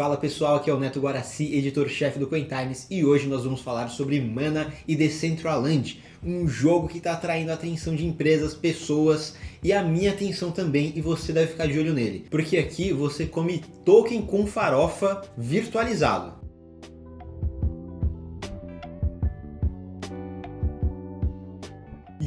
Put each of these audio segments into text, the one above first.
Fala pessoal, aqui é o Neto Guaraci, editor-chefe do Cointimes, e hoje nós vamos falar sobre Mana e Decentraland, um jogo que está atraindo a atenção de empresas, pessoas e a minha atenção também, e você deve ficar de olho nele, porque aqui você come token com farofa virtualizado.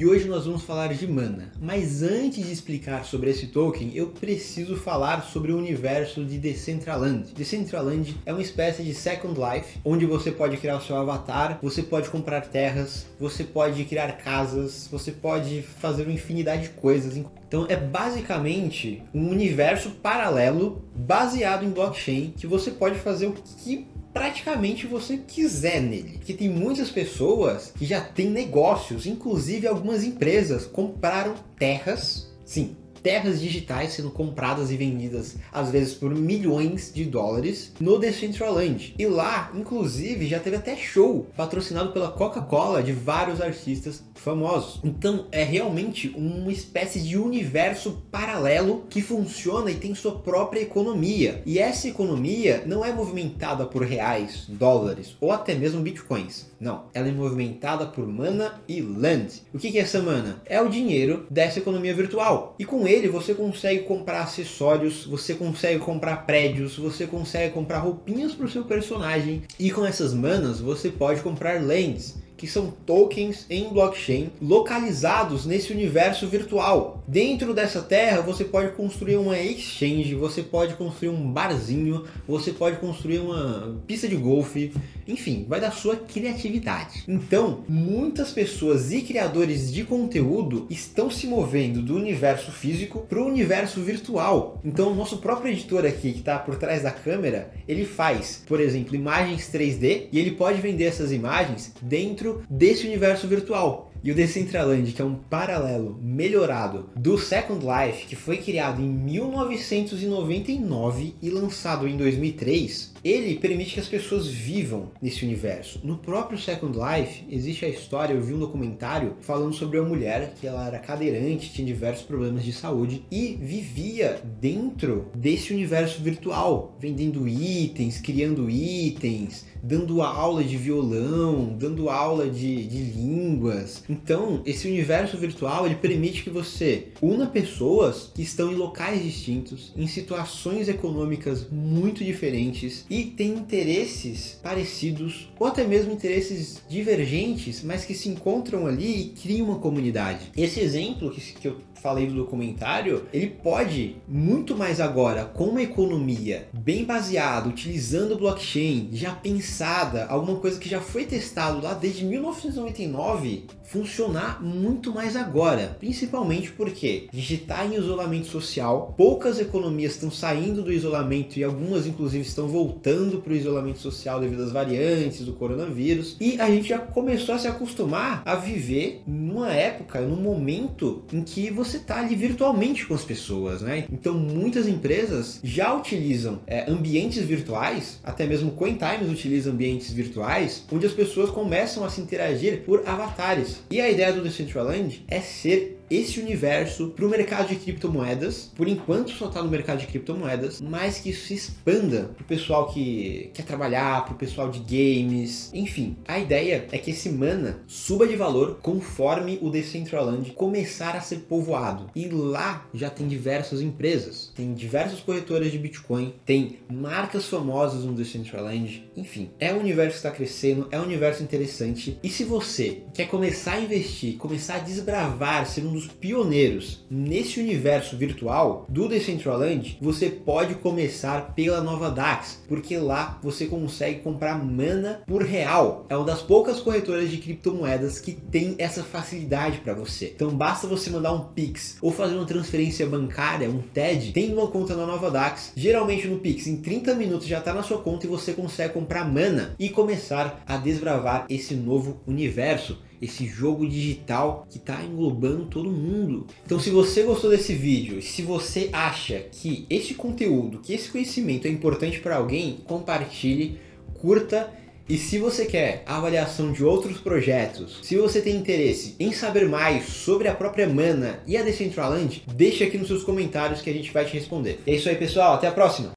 E hoje nós vamos falar de mana. Mas antes de explicar sobre esse token, eu preciso falar sobre o universo de Decentraland. Decentraland é uma espécie de Second Life, onde você pode criar o seu avatar, você pode comprar terras, você pode criar casas, você pode fazer uma infinidade de coisas. Então é basicamente um universo paralelo baseado em blockchain que você pode fazer o que praticamente você quiser nele. Que tem muitas pessoas que já têm negócios, inclusive algumas empresas compraram terras, sim, terras digitais sendo compradas e vendidas às vezes por milhões de dólares no Decentraland. E lá, inclusive, já teve até show patrocinado pela Coca-Cola de vários artistas famosos. Então é realmente uma espécie de universo paralelo que funciona e tem sua própria economia. E essa economia não é movimentada por reais, dólares ou até mesmo bitcoins. Não, ela é movimentada por mana e land. O que é essa mana? É o dinheiro dessa economia virtual. E com ele você consegue comprar acessórios, você consegue comprar prédios, você consegue comprar roupinhas para o seu personagem. E com essas manas você pode comprar lands que são tokens em blockchain localizados nesse universo virtual. Dentro dessa terra você pode construir uma exchange, você pode construir um barzinho, você pode construir uma pista de golfe, enfim, vai da sua criatividade. Então, muitas pessoas e criadores de conteúdo estão se movendo do universo físico para o universo virtual. Então, o nosso próprio editor aqui que está por trás da câmera, ele faz, por exemplo, imagens 3D e ele pode vender essas imagens dentro desse universo virtual. E o Decentraland, que é um paralelo melhorado do Second Life, que foi criado em 1999 e lançado em 2003, ele permite que as pessoas vivam nesse universo. No próprio Second Life existe a história, eu vi um documentário falando sobre uma mulher que ela era cadeirante, tinha diversos problemas de saúde e vivia dentro desse universo virtual, vendendo itens, criando itens, dando aula de violão, dando aula de, de línguas. Então, esse universo virtual ele permite que você una pessoas que estão em locais distintos, em situações econômicas muito diferentes e têm interesses parecidos ou até mesmo interesses divergentes, mas que se encontram ali e criam uma comunidade. Esse exemplo que, que eu falei do documentário, ele pode muito mais agora com uma economia bem baseada, utilizando blockchain, já pensada, alguma coisa que já foi testado lá desde 1999, funcionar muito mais agora, principalmente porque digitar em isolamento social, poucas economias estão saindo do isolamento e algumas inclusive estão voltando para o isolamento social devido às variantes do coronavírus, e a gente já começou a se acostumar a viver numa época, num momento em que você está ali virtualmente com as pessoas, né? Então muitas empresas já utilizam é, ambientes virtuais, até mesmo CoinTimes utiliza ambientes virtuais, onde as pessoas começam a se interagir por avatares. E a ideia do Decentraland é ser esse universo para o mercado de criptomoedas. Por enquanto só está no mercado de criptomoedas, mas que isso se expanda para o pessoal que quer trabalhar, para o pessoal de games, enfim. A ideia é que esse mana suba de valor conforme o Decentraland começar a ser povoado. E lá já tem diversas empresas, tem diversas corretoras de Bitcoin, tem marcas famosas no Decentraland, enfim. É um universo que está crescendo, é um universo interessante. E se você quer começar a investir, começar a desbravar, ser um dos pioneiros nesse universo virtual do Decentraland, você pode começar pela nova DAX, porque lá você consegue comprar mana por real. É uma das poucas corretoras de criptomoedas que tem essa facilidade para você. Então basta você mandar um Pix ou fazer uma transferência bancária, um TED, tem uma conta na nova DAX. Geralmente no Pix, em 30 minutos já está na sua conta e você consegue comprar mana e começar a desbravar esse novo universo esse jogo digital que está englobando todo mundo. Então, se você gostou desse vídeo, se você acha que esse conteúdo, que esse conhecimento é importante para alguém, compartilhe, curta. E se você quer avaliação de outros projetos, se você tem interesse em saber mais sobre a própria Mana e a Decentraland, deixe aqui nos seus comentários que a gente vai te responder. É isso aí, pessoal. Até a próxima!